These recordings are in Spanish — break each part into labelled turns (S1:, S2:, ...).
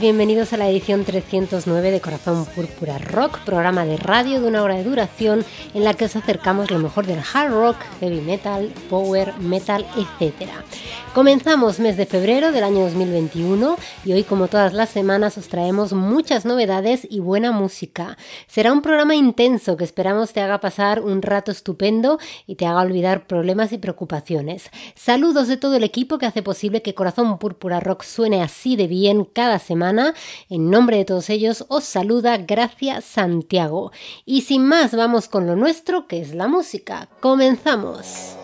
S1: bienvenidos a la edición 309 de Corazón Púrpura Rock, programa de radio de una hora de duración en la que os acercamos lo mejor del hard rock, heavy metal, power metal, etc. Comenzamos mes de febrero del año 2021 y hoy como todas las semanas os traemos muchas novedades y buena música. Será un programa intenso que esperamos te haga pasar un rato estupendo y te haga olvidar problemas y preocupaciones. Saludos de todo el equipo que hace posible que Corazón Púrpura Rock suene así de bien cada semana. En nombre de todos ellos os saluda Gracia Santiago. Y sin más, vamos con lo nuestro, que es la música. Comenzamos.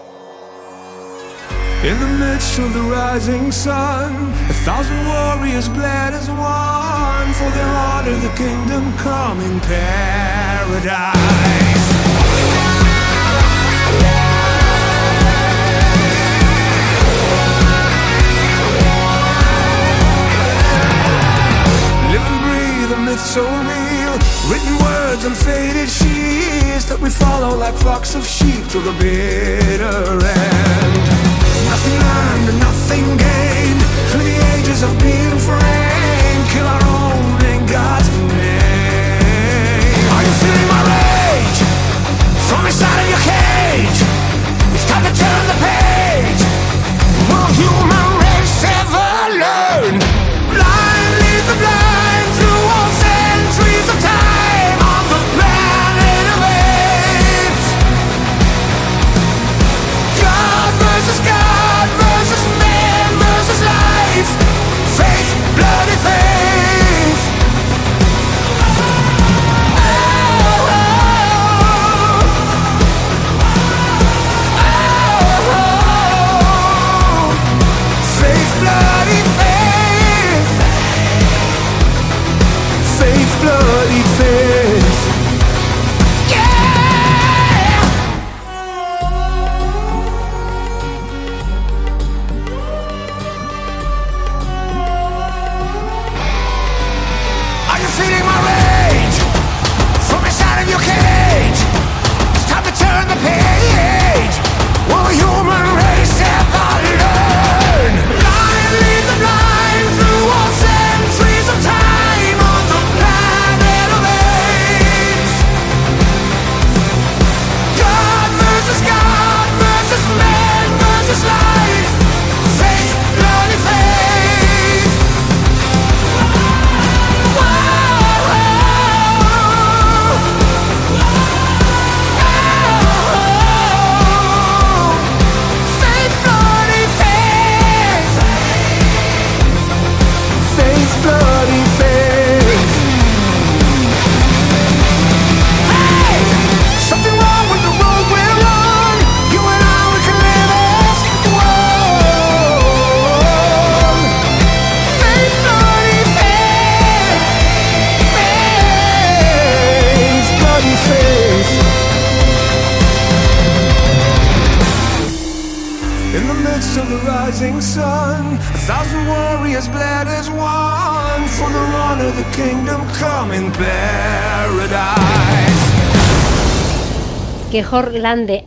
S1: In the midst of the rising sun, a thousand warriors glad as one, for their honor the kingdom come in paradise. Live and breathe a myth so real Written words and faded sheets That we follow like flocks of sheep to the bitter end Nothing learned and nothing gained. Through the ages of being framed Kill our own in God's name. Are you feeling my rage? From inside of your cage. It's time to turn the page. Will human race ever learn? Blind lead the blind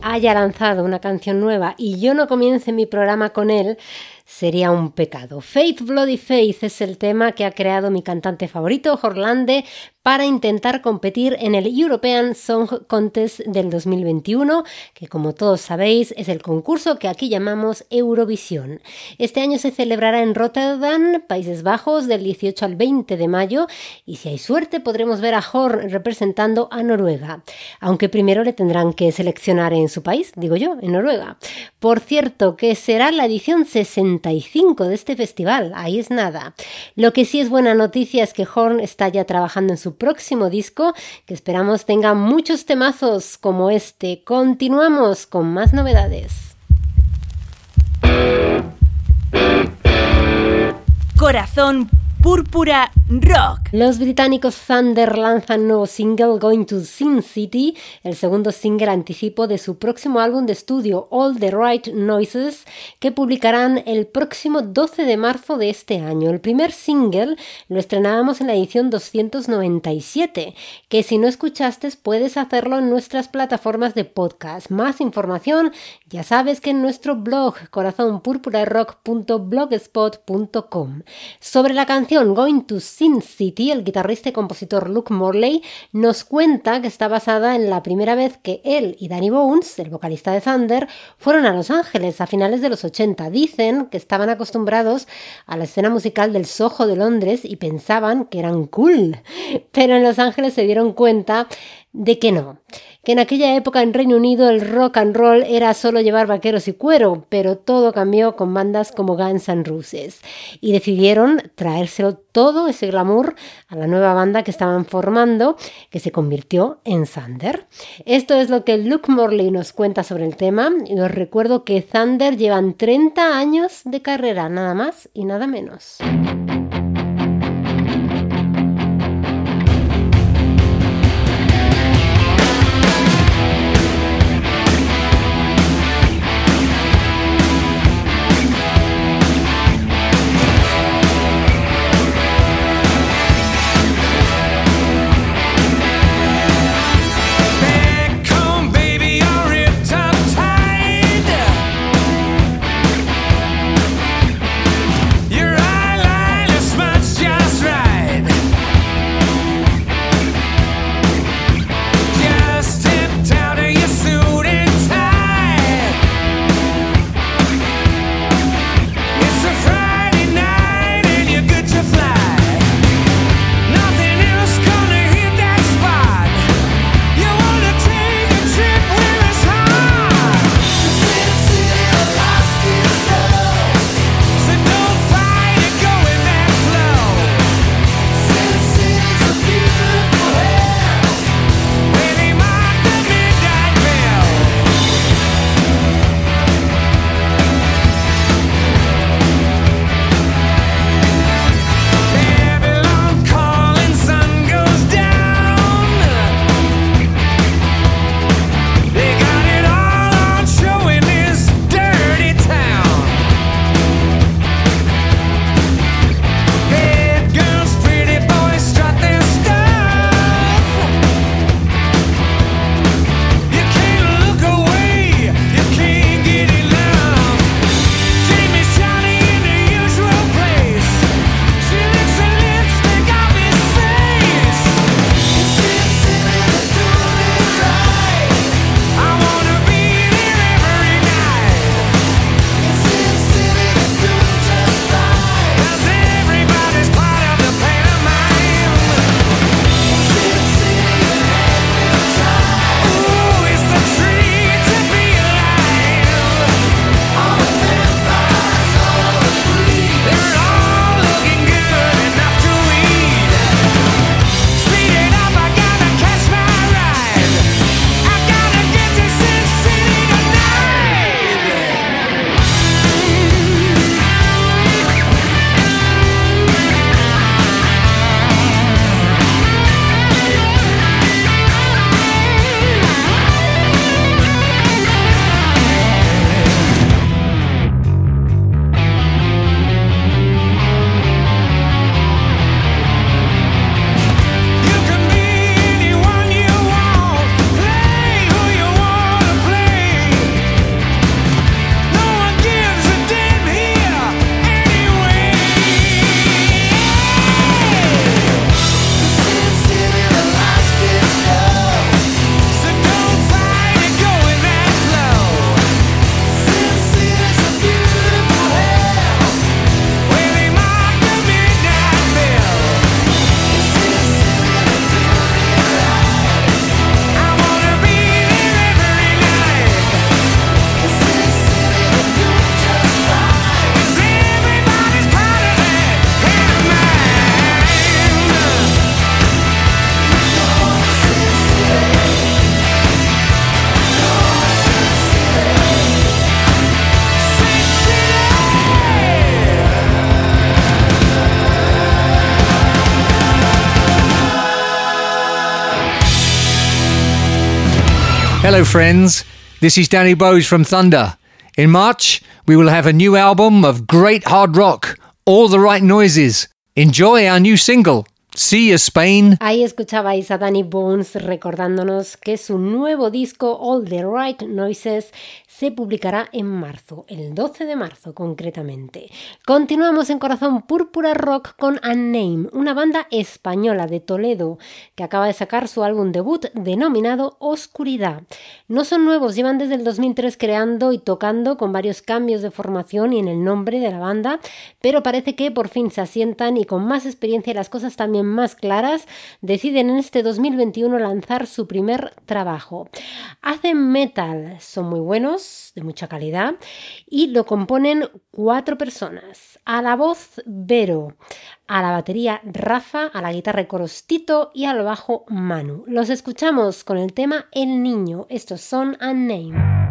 S1: haya lanzado una canción nueva y yo no comience mi programa con él, sería un pecado. Faith Bloody Faith es el tema que ha creado mi cantante favorito, Jorlande, para intentar competir en el European Song Contest del 2021, que como todos sabéis es el concurso que aquí llamamos Eurovisión. Este año se celebrará en Rotterdam, Países Bajos, del 18 al 20 de mayo, y si hay suerte podremos ver a Jor representando a Noruega, aunque primero le tendrán que seleccionar en su país, digo yo, en Noruega. Por cierto, que será la edición 60
S2: 35 de este festival, ahí es nada. Lo que sí es buena noticia es que Horn está ya trabajando en su próximo disco, que esperamos tenga muchos temazos como este. Continuamos con más novedades.
S3: Corazón Púrpura Rock.
S2: Los británicos Thunder lanzan nuevo single Going to Sin City, el segundo single anticipo de su próximo álbum de estudio All the Right Noises, que publicarán el próximo 12 de marzo de este año. El primer single lo estrenábamos en la edición 297, que si no escuchaste puedes hacerlo en nuestras plataformas de podcast. Más información ya sabes que en nuestro blog corazonpurpurarock.blogspot.com. Sobre la canción Going to Sin City, el guitarrista y compositor Luke Morley nos cuenta que está basada en la primera vez que él y Danny Bones, el vocalista de Thunder, fueron a Los Ángeles a finales de los 80. Dicen que estaban acostumbrados a la escena musical del Soho de Londres y pensaban que eran cool, pero en Los Ángeles se dieron cuenta de que no, que en aquella época en Reino Unido el rock and roll era solo llevar vaqueros y cuero, pero todo cambió con bandas como Guns N' Roses y decidieron traérselo todo ese glamour a la nueva banda que estaban formando, que se convirtió en Thunder. Esto es lo que Luke Morley nos cuenta sobre el tema y os recuerdo que Thunder llevan 30 años de carrera, nada más y nada menos.
S4: Hello, friends. This is Danny Bowes from Thunder. In March, we will have a new album of great hard rock, All the Right Noises. Enjoy our new single, See You.
S5: Ahí escuchabais a Danny Bones recordándonos que su nuevo disco All the Right Noises se publicará en marzo, el 12 de marzo concretamente. Continuamos en Corazón Púrpura Rock con Unname, una banda española de Toledo que acaba de sacar su álbum debut denominado Oscuridad. No son nuevos, llevan desde el 2003 creando y tocando con varios cambios de formación y en el nombre de la banda, pero parece que por fin se asientan y con más experiencia las cosas también más claras, deciden en este 2021 lanzar su primer trabajo. Hacen metal, son muy buenos, de mucha calidad y lo componen cuatro personas. A la voz Vero, a la batería Rafa, a la guitarra Corostito y al bajo Manu. Los escuchamos con el tema El Niño. Estos son Unnamed.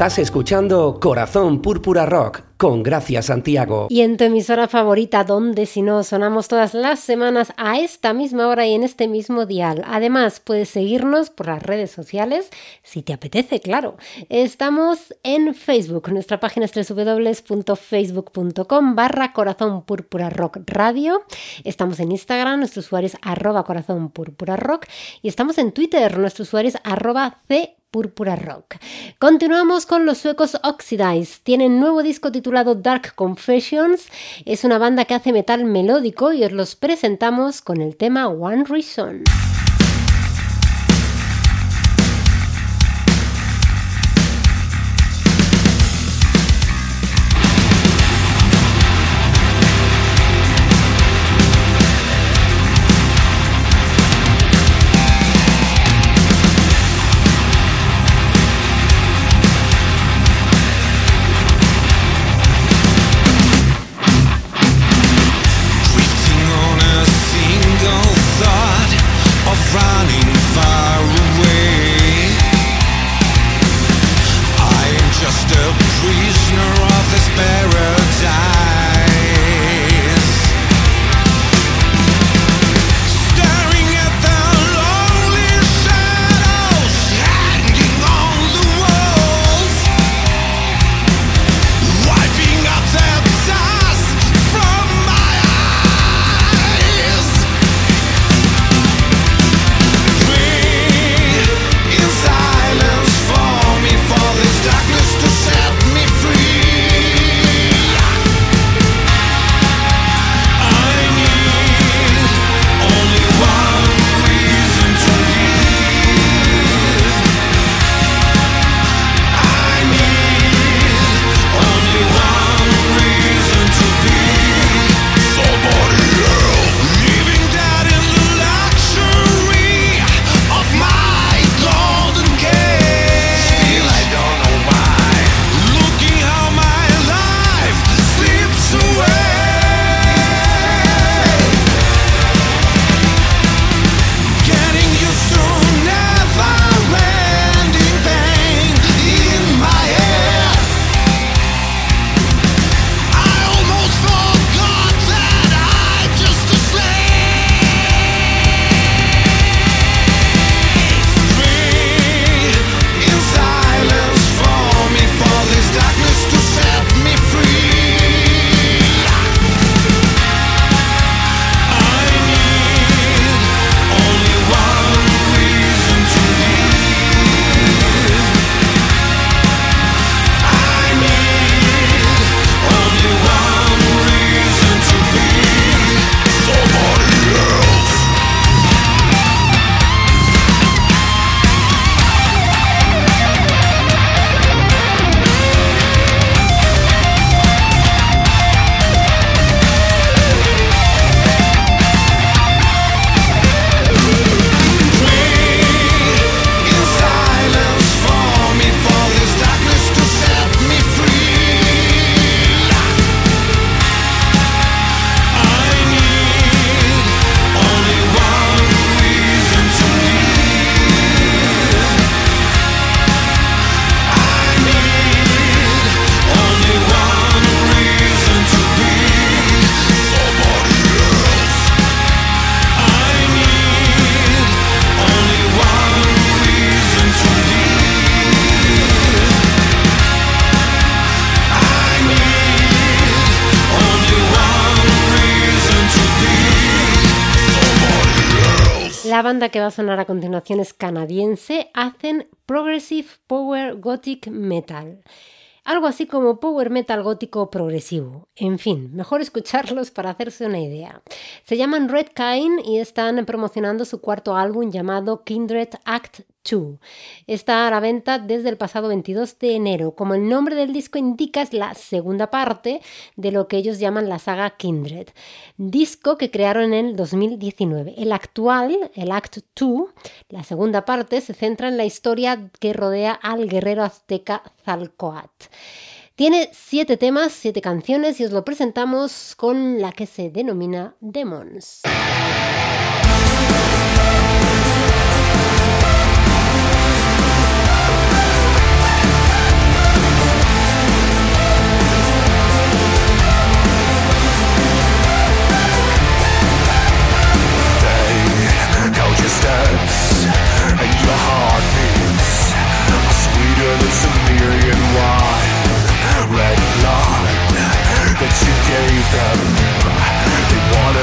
S6: Estás escuchando Corazón Púrpura Rock con Gracia Santiago.
S7: Y en tu emisora favorita, donde si no sonamos todas las semanas a esta misma hora y en este mismo dial. Además, puedes seguirnos por las redes sociales si te apetece, claro. Estamos en Facebook. Nuestra página es www.facebook.com barra Corazón Púrpura Rock Radio. Estamos en Instagram, nuestro usuario es arroba Corazón Púrpura Rock. Y estamos en Twitter, nuestro usuario es arroba C Púrpura Rock. Continuamos con los suecos Oxidize. Tienen nuevo disco titulado Dark Confessions. Es una banda que hace metal melódico y os los presentamos con el tema One Reason. Que va a sonar a continuación es canadiense, hacen Progressive Power Gothic Metal. Algo así como power metal gótico progresivo. En fin, mejor escucharlos para hacerse una idea. Se llaman Red Kind y están promocionando su cuarto álbum llamado Kindred Act 2. Está a la venta desde el pasado 22 de enero. Como el nombre del disco indica, es la segunda parte de lo que ellos llaman la saga Kindred. Disco que crearon en el 2019. El actual, el Act 2, la segunda parte, se centra en la historia que rodea al guerrero azteca Zalcoat. Tiene siete temas, siete canciones y os lo presentamos con la que se denomina Demons.
S1: steps and your heartbeats are sweeter than Sumerian wine. Red blood that you gave
S7: them, they wanna.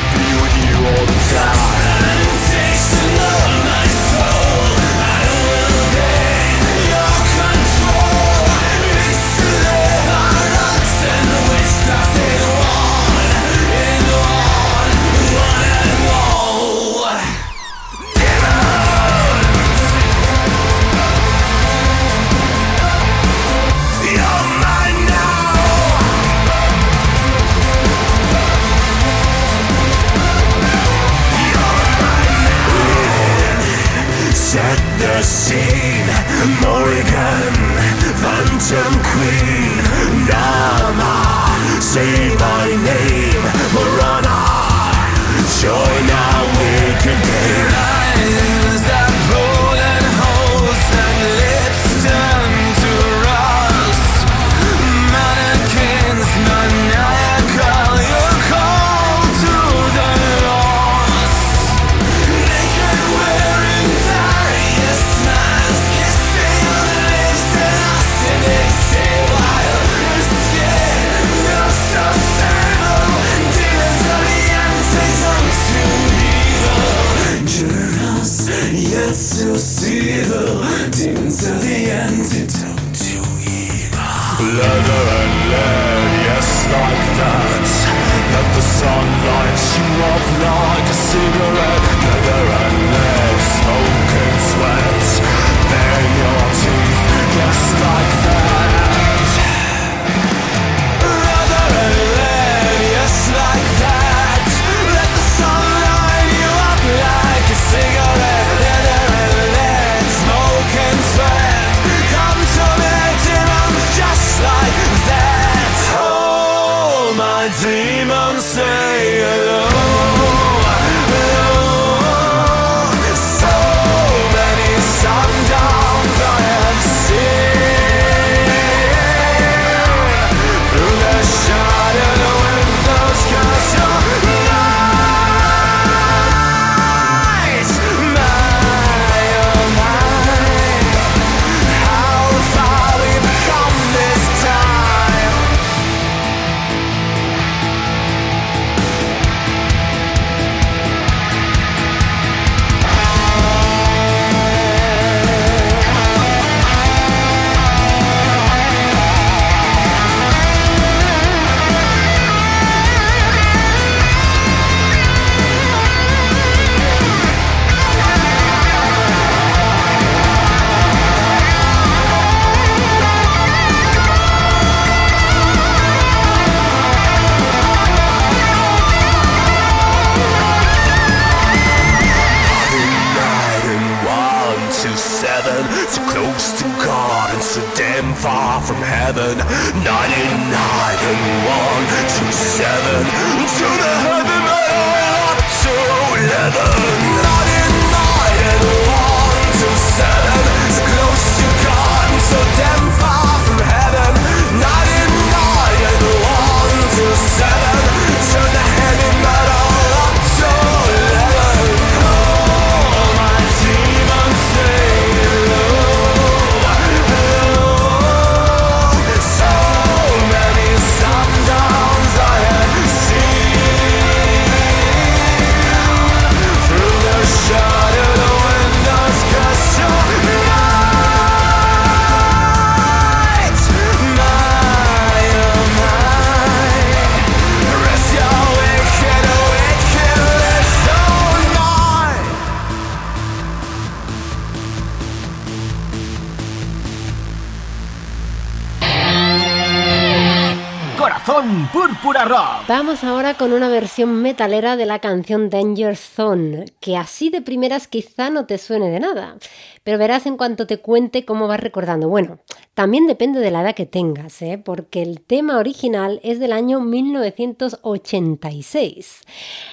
S2: Vamos ahora con una versión metalera de la canción Danger Zone, que así de primeras quizá no te suene de nada, pero verás en cuanto te cuente cómo vas recordando. Bueno, también depende de la edad que tengas, ¿eh? porque el tema original es del año 1986.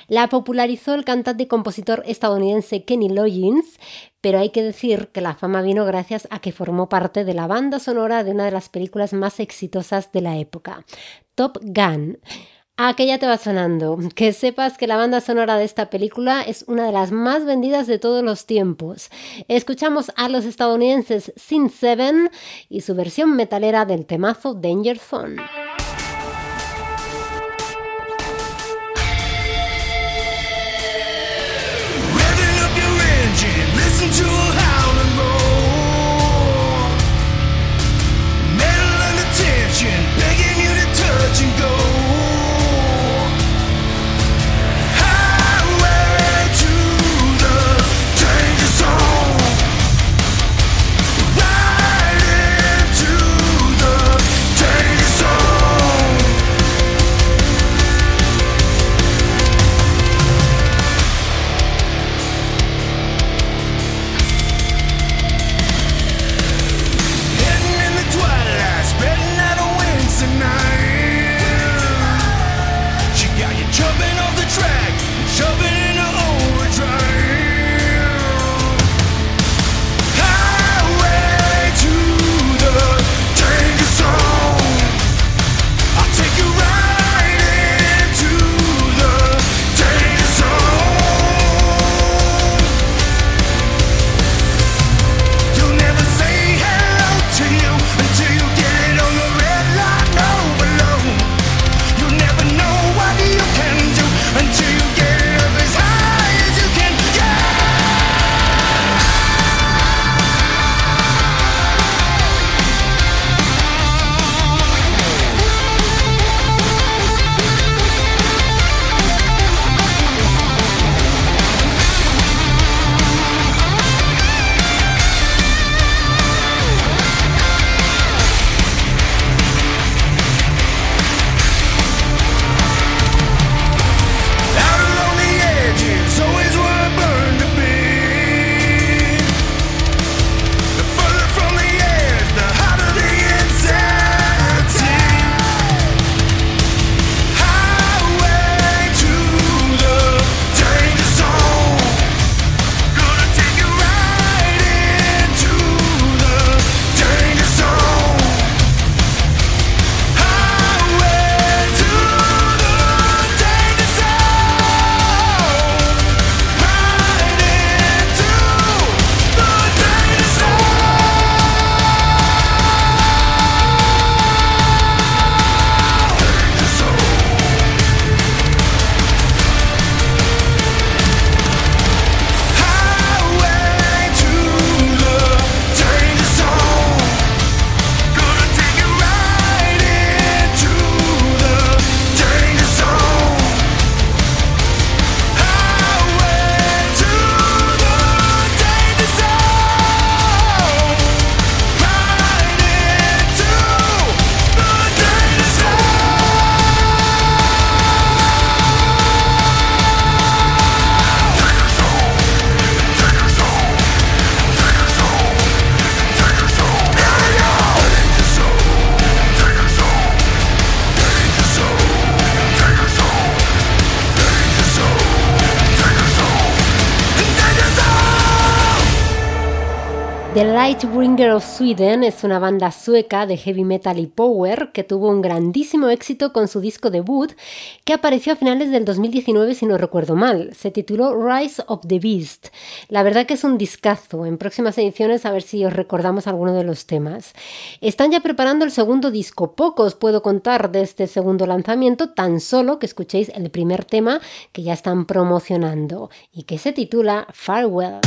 S2: La popularizó el cantante y compositor estadounidense Kenny Loggins, pero hay que decir que la fama vino gracias a que formó parte de la banda sonora de una de las películas más exitosas de la época, Top Gun. ¿A que ya te va sonando? Que sepas que la banda sonora de esta película es una de las más vendidas de todos los tiempos. Escuchamos a los estadounidenses Sin Seven y su versión metalera del temazo
S1: Danger Zone. Lightbringer of Sweden es una banda sueca de heavy metal y power que tuvo un grandísimo éxito con su disco debut que apareció a finales del 2019 si no recuerdo mal. Se tituló Rise of the Beast. La verdad que es un discazo. En próximas ediciones a ver si os recordamos alguno de los temas. Están ya preparando el segundo disco. Poco os puedo contar de este segundo lanzamiento, tan solo que escuchéis el primer tema que ya están promocionando y que se titula Farewell.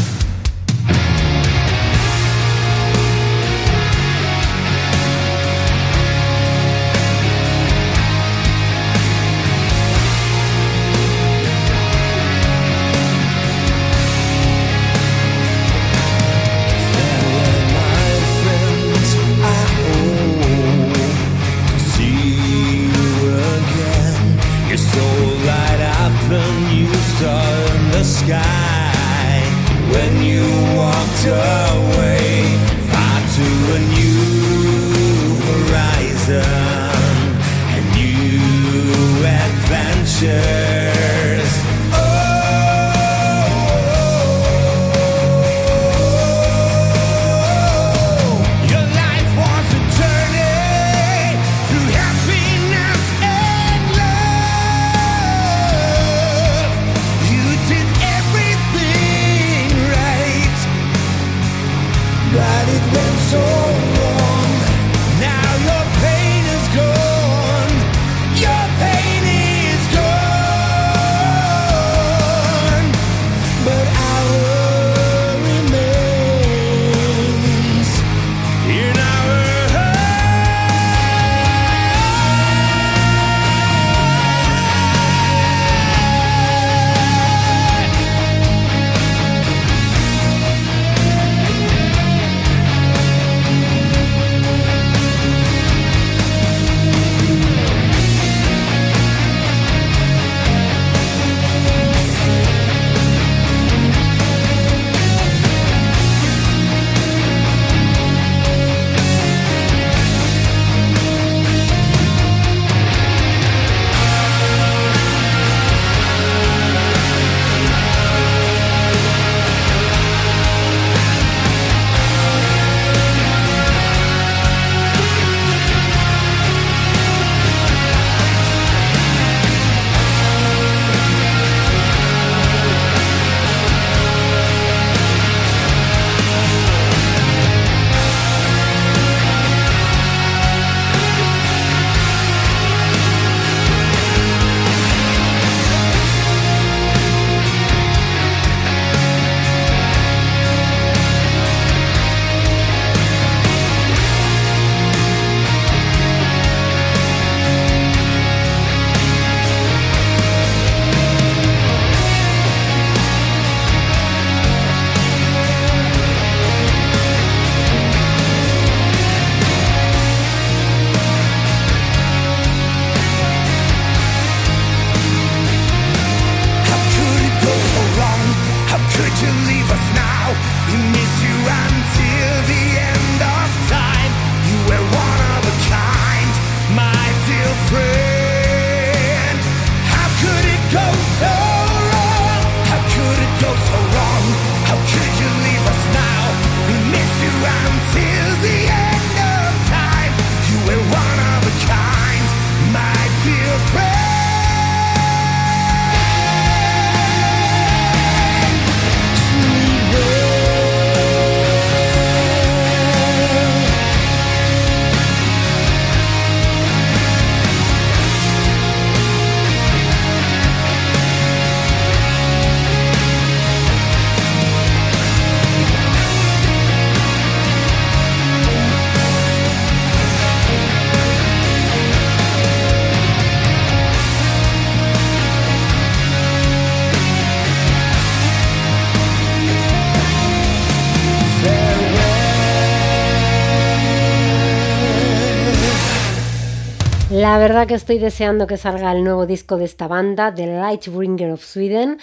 S1: La verdad que estoy deseando que salga el nuevo disco de esta banda, The Lightbringer of Sweden,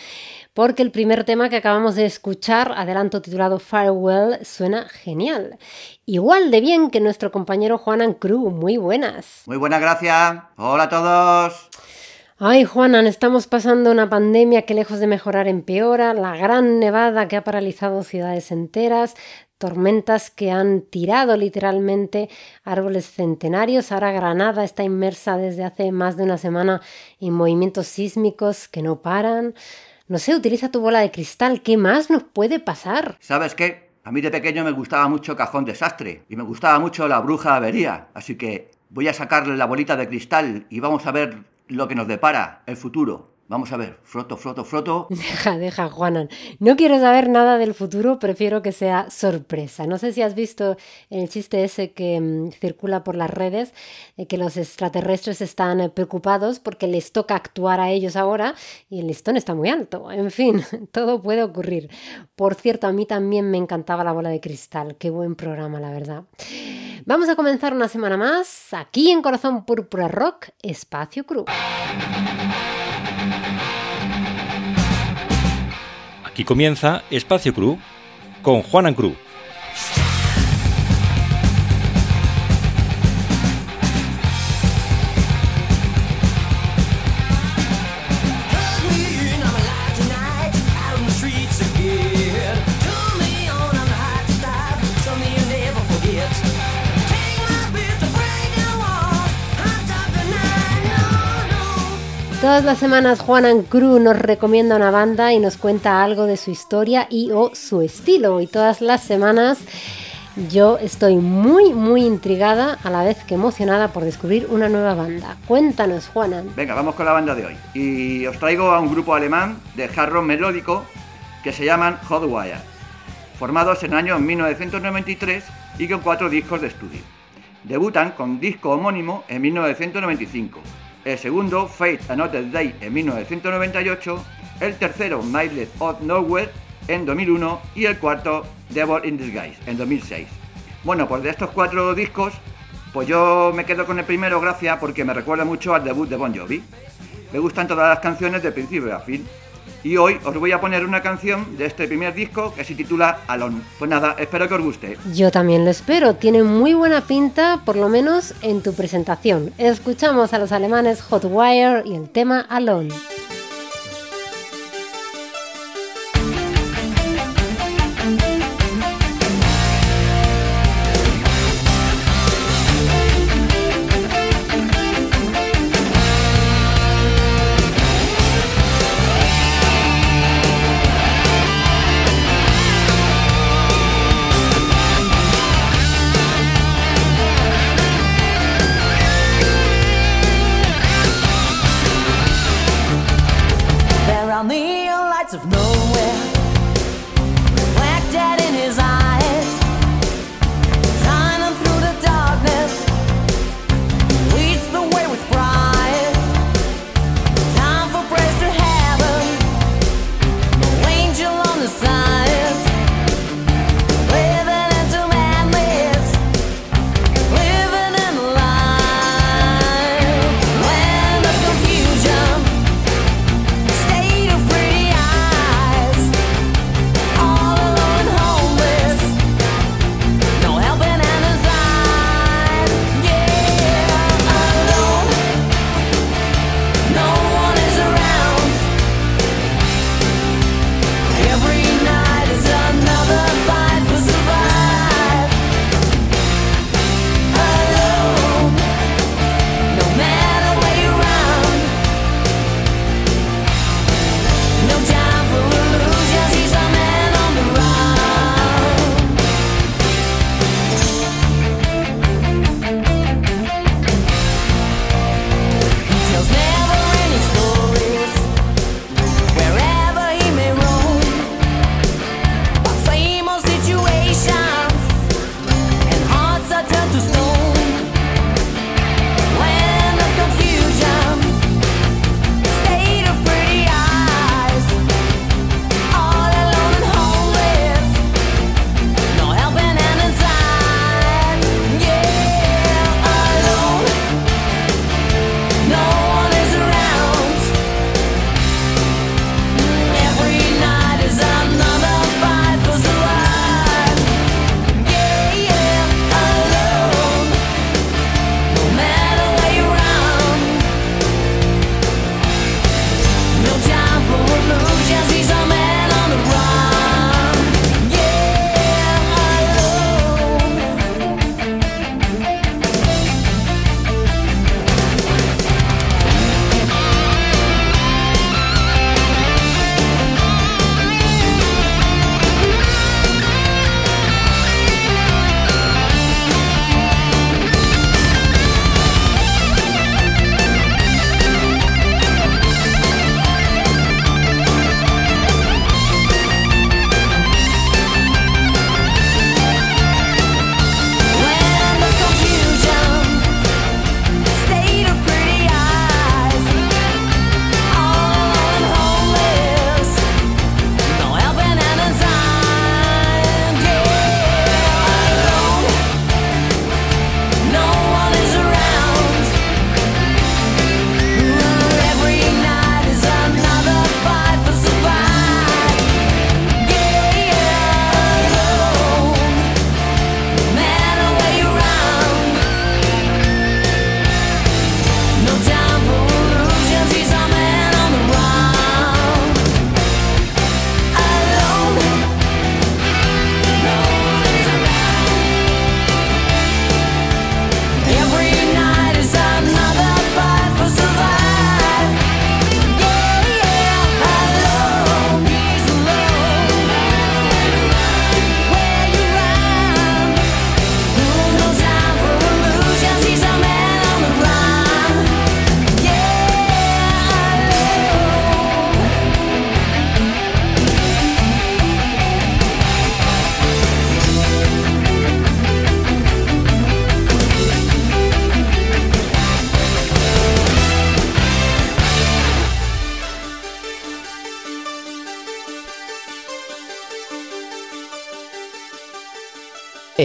S1: porque el primer tema que acabamos de escuchar, adelanto titulado Farewell, suena genial. Igual de bien que nuestro compañero Juan Ancru. Muy buenas.
S8: Muy buenas, gracias. Hola a todos.
S2: Ay, Juanan, estamos pasando una pandemia que lejos de mejorar empeora, la gran nevada que ha paralizado ciudades enteras, tormentas que han tirado literalmente árboles centenarios. Ahora Granada está inmersa desde hace más de una semana en movimientos sísmicos que no paran. No sé, utiliza tu bola de cristal. ¿Qué más nos puede pasar?
S8: ¿Sabes qué? A mí de pequeño me gustaba mucho Cajón Desastre y me gustaba mucho La Bruja Avería, así que voy a sacarle la bolita de cristal y vamos a ver lo que nos depara el futuro. Vamos a ver, froto, froto, froto.
S2: Deja, deja, Juanan. No quiero saber nada del futuro, prefiero que sea sorpresa. No sé si has visto el chiste ese que mm, circula por las redes, de que los extraterrestres están eh, preocupados porque les toca actuar a ellos ahora y el listón está muy alto. En fin, todo puede ocurrir. Por cierto, a mí también me encantaba la bola de cristal. Qué buen programa, la verdad. Vamos a comenzar una semana más aquí en Corazón Púrpura Rock, Espacio Cruz.
S9: Aquí comienza Espacio Cru con Juanan Cruz.
S2: Todas las semanas Juanan Cruz nos recomienda una banda y nos cuenta algo de su historia y o su estilo. Y todas las semanas yo estoy muy muy intrigada a la vez que emocionada por descubrir una nueva banda. Cuéntanos Juanan.
S8: Venga, vamos con la banda de hoy. Y os traigo a un grupo alemán de hard rock melódico que se llaman Hotwire, formados en el año 1993 y con cuatro discos de estudio. Debutan con disco homónimo en 1995 el segundo Fate Another Day en 1998, el tercero Miles of Nowhere en 2001 y el cuarto Devil in Disguise en 2006. Bueno, pues de estos cuatro discos, pues yo me quedo con el primero gracias porque me recuerda mucho al debut de Bon Jovi. Me gustan todas las canciones de principio a fin. Y hoy os voy a poner una canción de este primer disco que se titula Alone. Pues nada, espero que os guste.
S2: Yo también lo espero, tiene muy buena pinta, por lo menos en tu presentación. Escuchamos a los alemanes Hotwire y el tema Alone.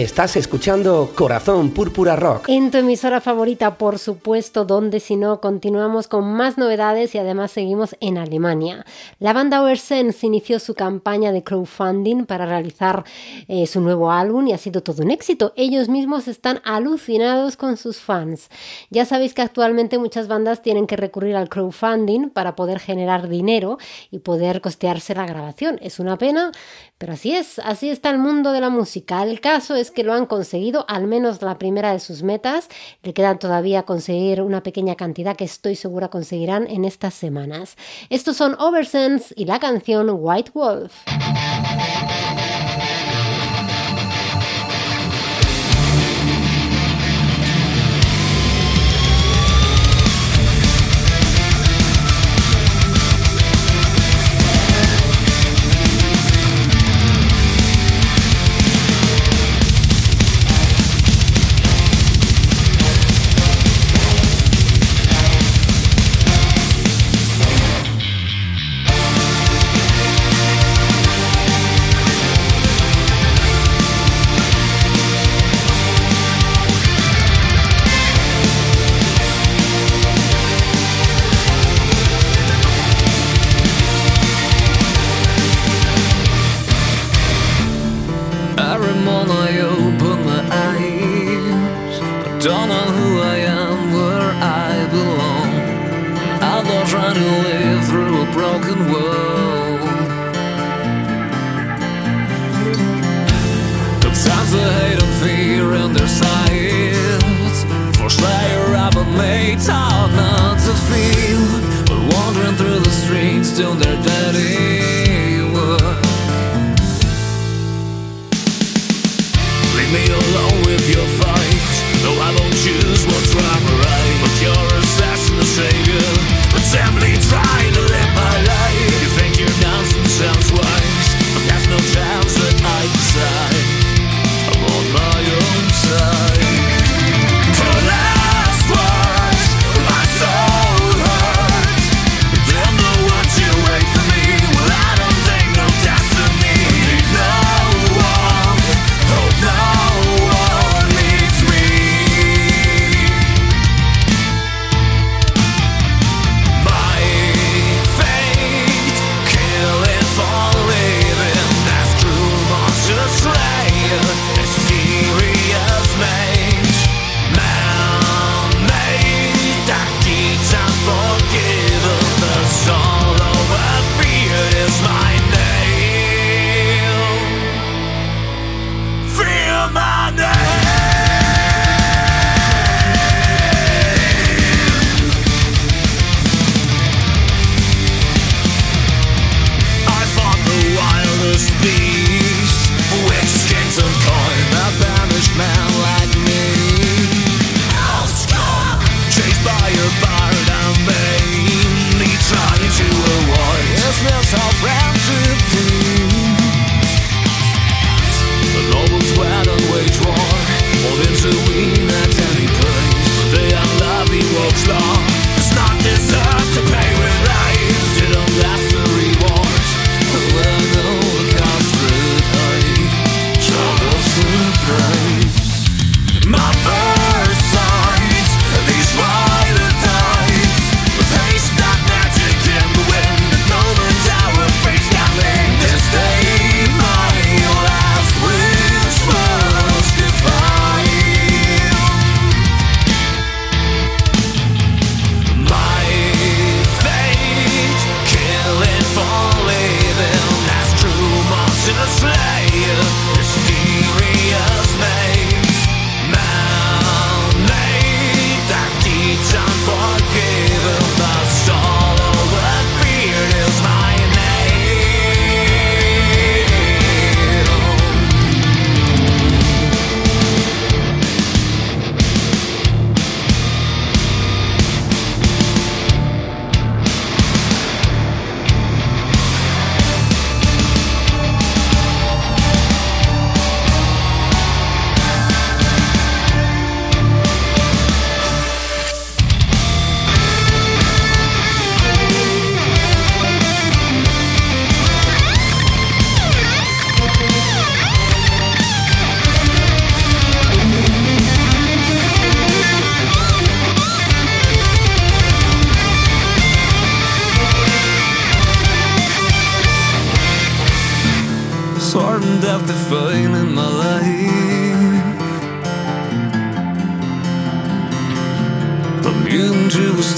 S6: Estás escuchando Corazón Púrpura Rock.
S7: En tu emisora favorita, por supuesto, donde si no, continuamos con más novedades y además seguimos en Alemania. La banda Oversense inició su campaña de crowdfunding para realizar eh, su nuevo álbum y ha sido todo un éxito. Ellos mismos están alucinados con sus fans. Ya sabéis que actualmente muchas bandas tienen que recurrir al crowdfunding para poder generar dinero y poder costearse la grabación. Es una pena, pero así es, así está el mundo de la música. El caso es que lo han conseguido, al menos la primera de sus metas. Le quedan todavía conseguir una pequeña cantidad que estoy segura conseguirán en estas semanas. Estos son Oversense y la canción White Wolf.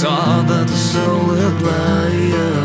S10: To a
S7: star that the solid light.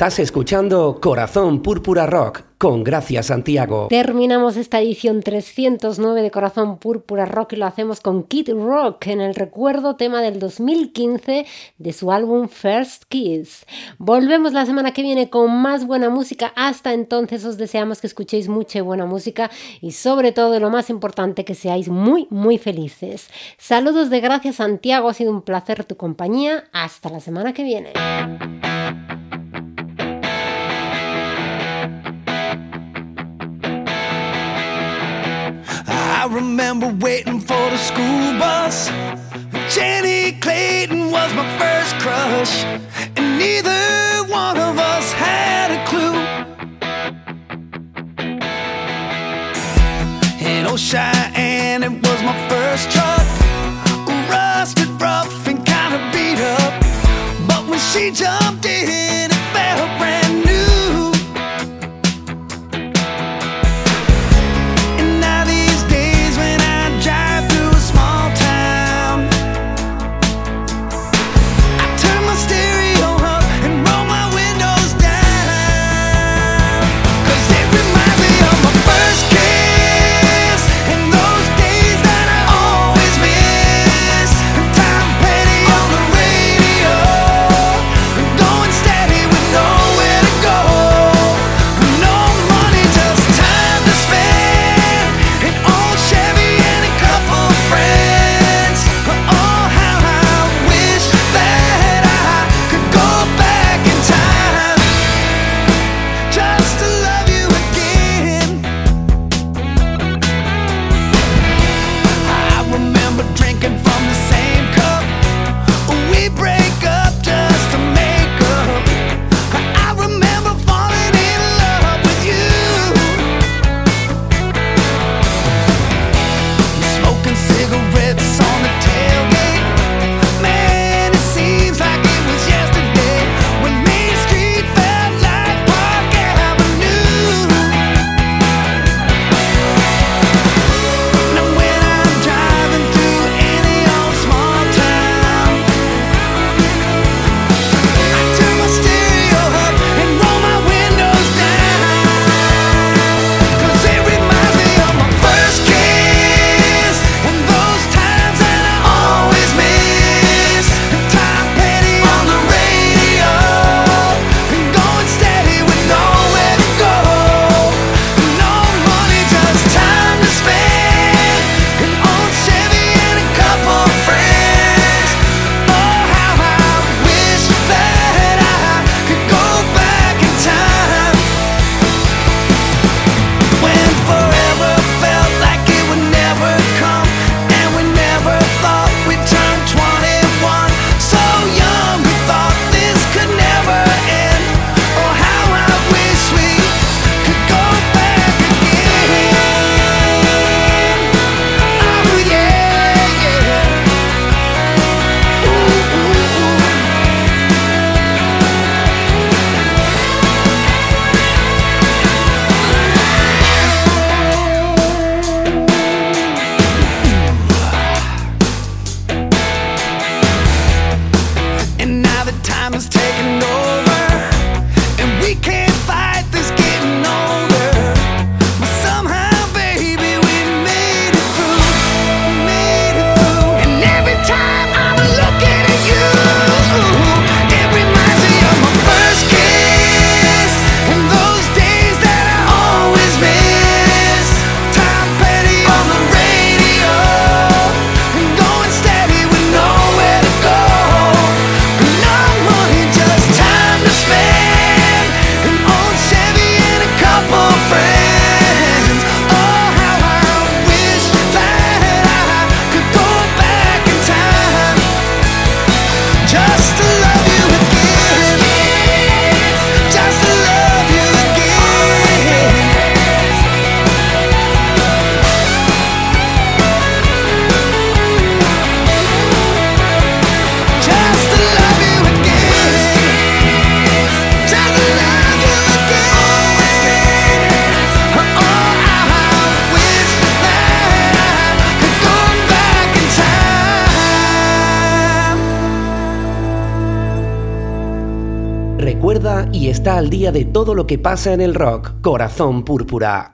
S6: Estás escuchando Corazón Púrpura Rock con Gracia Santiago.
S2: Terminamos esta edición 309 de Corazón Púrpura Rock y lo hacemos con Kid Rock en el recuerdo tema del 2015 de su álbum First Kiss. Volvemos la semana que viene con más buena música. Hasta entonces os deseamos que escuchéis mucha buena música y sobre todo lo más importante que seáis muy muy felices. Saludos de Gracia Santiago, ha sido un placer tu compañía. Hasta la semana que viene.
S1: I remember waiting for the school bus. Jenny Clayton was my first crush, and neither one of us had a clue. In Cheyenne, it was my first truck, rusted rough and kinda beat up. But when she jumped in,
S6: de todo lo que pasa en el rock. Corazón Púrpura.